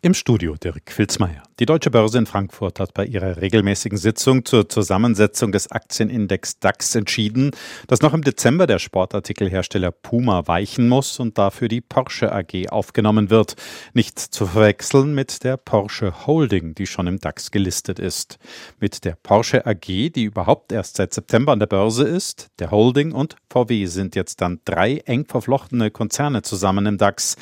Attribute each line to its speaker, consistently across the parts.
Speaker 1: Im Studio Dirk Filzmeier. Die Deutsche Börse in Frankfurt hat bei ihrer regelmäßigen Sitzung zur Zusammensetzung des Aktienindex DAX entschieden, dass noch im Dezember der Sportartikelhersteller Puma weichen muss und dafür die Porsche AG aufgenommen wird. Nicht zu verwechseln mit der Porsche Holding, die schon im DAX gelistet ist. Mit der Porsche AG, die überhaupt erst seit September an der Börse ist, der Holding und VW sind jetzt dann drei eng verflochtene Konzerne zusammen im DAX.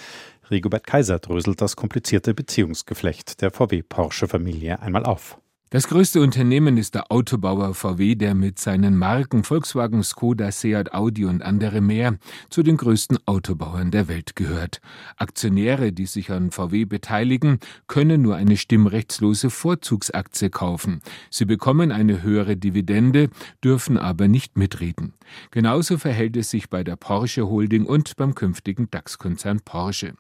Speaker 1: Rigobert Kaiser dröselt das komplizierte Beziehungsgeflecht der VW-Porsche-Familie einmal auf.
Speaker 2: Das größte Unternehmen ist der Autobauer VW, der mit seinen Marken Volkswagen, Skoda, Seat, Audi und andere mehr zu den größten Autobauern der Welt gehört. Aktionäre, die sich an VW beteiligen, können nur eine stimmrechtslose Vorzugsaktie kaufen. Sie bekommen eine höhere Dividende, dürfen aber nicht mitreden. Genauso verhält es sich bei der Porsche Holding und beim künftigen DAX-Konzern Porsche.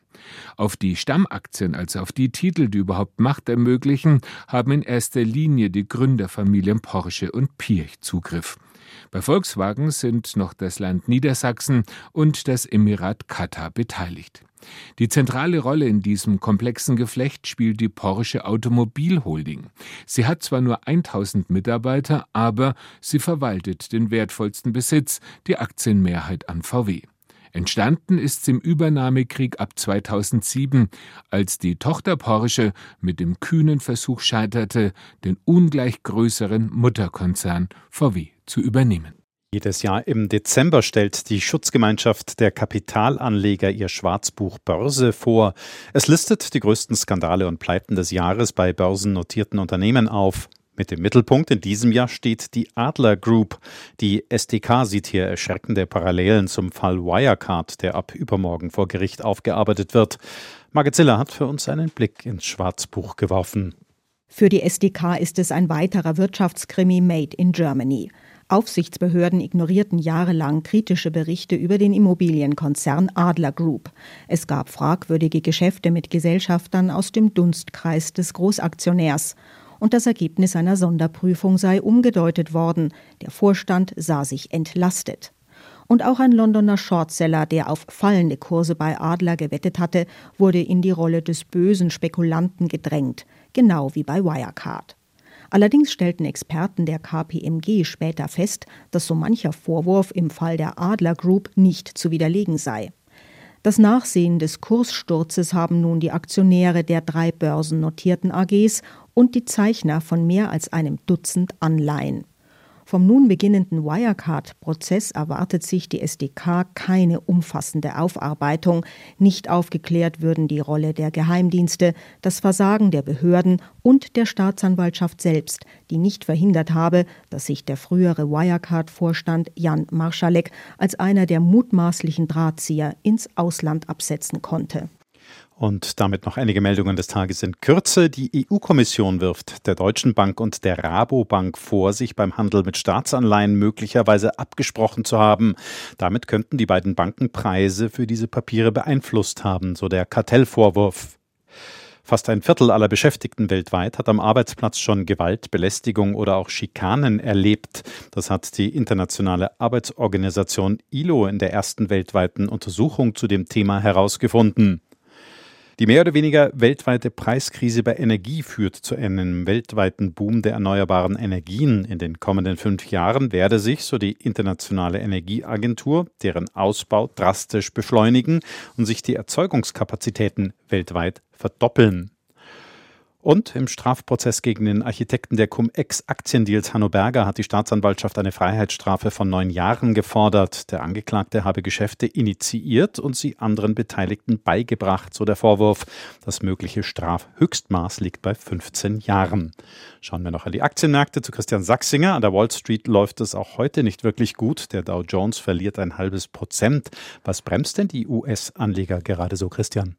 Speaker 2: Auf die Stammaktien, also auf die Titel, die überhaupt Macht ermöglichen, haben in erster Linie die Gründerfamilien Porsche und Pirch Zugriff. Bei Volkswagen sind noch das Land Niedersachsen und das Emirat Katar beteiligt. Die zentrale Rolle in diesem komplexen Geflecht spielt die Porsche Automobilholding. Sie hat zwar nur 1000 Mitarbeiter, aber sie verwaltet den wertvollsten Besitz, die Aktienmehrheit an VW. Entstanden ist sie im Übernahmekrieg ab 2007, als die Tochter Porsche mit dem kühnen Versuch scheiterte, den ungleich größeren Mutterkonzern VW zu übernehmen.
Speaker 1: Jedes Jahr im Dezember stellt die Schutzgemeinschaft der Kapitalanleger ihr Schwarzbuch Börse vor. Es listet die größten Skandale und Pleiten des Jahres bei börsennotierten Unternehmen auf. Mit dem Mittelpunkt in diesem Jahr steht die Adler Group. Die SDK sieht hier erschreckende Parallelen zum Fall Wirecard, der ab übermorgen vor Gericht aufgearbeitet wird. Margit Ziller hat für uns einen Blick ins Schwarzbuch geworfen.
Speaker 3: Für die SDK ist es ein weiterer Wirtschaftskrimi made in Germany. Aufsichtsbehörden ignorierten jahrelang kritische Berichte über den Immobilienkonzern Adler Group. Es gab fragwürdige Geschäfte mit Gesellschaftern aus dem Dunstkreis des Großaktionärs und das Ergebnis einer Sonderprüfung sei umgedeutet worden. Der Vorstand sah sich entlastet. Und auch ein Londoner Shortseller, der auf fallende Kurse bei Adler gewettet hatte, wurde in die Rolle des bösen Spekulanten gedrängt, genau wie bei Wirecard. Allerdings stellten Experten der KPMG später fest, dass so mancher Vorwurf im Fall der Adler Group nicht zu widerlegen sei. Das Nachsehen des Kurssturzes haben nun die Aktionäre der drei börsennotierten AGs und die Zeichner von mehr als einem Dutzend Anleihen. Vom nun beginnenden Wirecard-Prozess erwartet sich die SDK keine umfassende Aufarbeitung. Nicht aufgeklärt würden die Rolle der Geheimdienste, das Versagen der Behörden und der Staatsanwaltschaft selbst, die nicht verhindert habe, dass sich der frühere Wirecard-Vorstand Jan Marschalek als einer der mutmaßlichen Drahtzieher ins Ausland absetzen konnte.
Speaker 1: Und damit noch einige Meldungen des Tages in Kürze. Die EU-Kommission wirft der Deutschen Bank und der Rabobank vor, sich beim Handel mit Staatsanleihen möglicherweise abgesprochen zu haben. Damit könnten die beiden Banken Preise für diese Papiere beeinflusst haben, so der Kartellvorwurf. Fast ein Viertel aller Beschäftigten weltweit hat am Arbeitsplatz schon Gewalt, Belästigung oder auch Schikanen erlebt. Das hat die internationale Arbeitsorganisation ILO in der ersten weltweiten Untersuchung zu dem Thema herausgefunden. Die mehr oder weniger weltweite Preiskrise bei Energie führt zu einem weltweiten Boom der erneuerbaren Energien. In den kommenden fünf Jahren werde sich, so die Internationale Energieagentur, deren Ausbau drastisch beschleunigen und sich die Erzeugungskapazitäten weltweit verdoppeln. Und im Strafprozess gegen den Architekten der Cum-Ex-Aktiendeals Hanno Berger hat die Staatsanwaltschaft eine Freiheitsstrafe von neun Jahren gefordert. Der Angeklagte habe Geschäfte initiiert und sie anderen Beteiligten beigebracht, so der Vorwurf. Das mögliche Strafhöchstmaß liegt bei 15 Jahren. Schauen wir noch an die Aktienmärkte zu Christian Sachsinger. An der Wall Street läuft es auch heute nicht wirklich gut. Der Dow Jones verliert ein halbes Prozent. Was bremst denn die US-Anleger gerade so, Christian?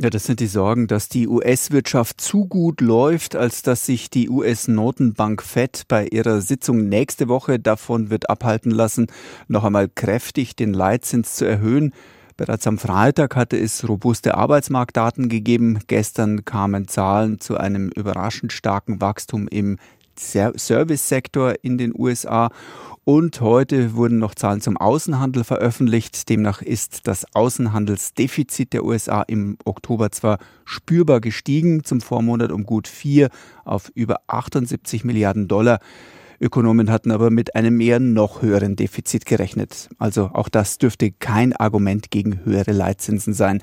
Speaker 4: Ja, das sind die Sorgen, dass die US-Wirtschaft zu gut läuft, als dass sich die US-Notenbank Fed bei ihrer Sitzung nächste Woche davon wird abhalten lassen, noch einmal kräftig den Leitzins zu erhöhen. Bereits am Freitag hatte es robuste Arbeitsmarktdaten gegeben. Gestern kamen Zahlen zu einem überraschend starken Wachstum im Service-Sektor in den USA. Und heute wurden noch Zahlen zum Außenhandel veröffentlicht. Demnach ist das Außenhandelsdefizit der USA im Oktober zwar spürbar gestiegen, zum Vormonat um gut vier auf über 78 Milliarden Dollar. Ökonomen hatten aber mit einem eher noch höheren Defizit gerechnet. Also auch das dürfte kein Argument gegen höhere Leitzinsen sein.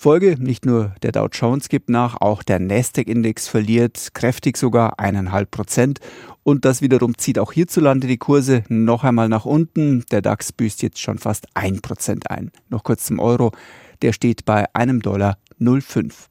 Speaker 4: Folge, nicht nur der Dow Jones gibt nach, auch der Nasdaq-Index verliert kräftig sogar eineinhalb Prozent. Und das wiederum zieht auch hierzulande die Kurse noch einmal nach unten. Der DAX büßt jetzt schon fast ein Prozent ein. Noch kurz zum Euro. Der steht bei einem Dollar 0,5.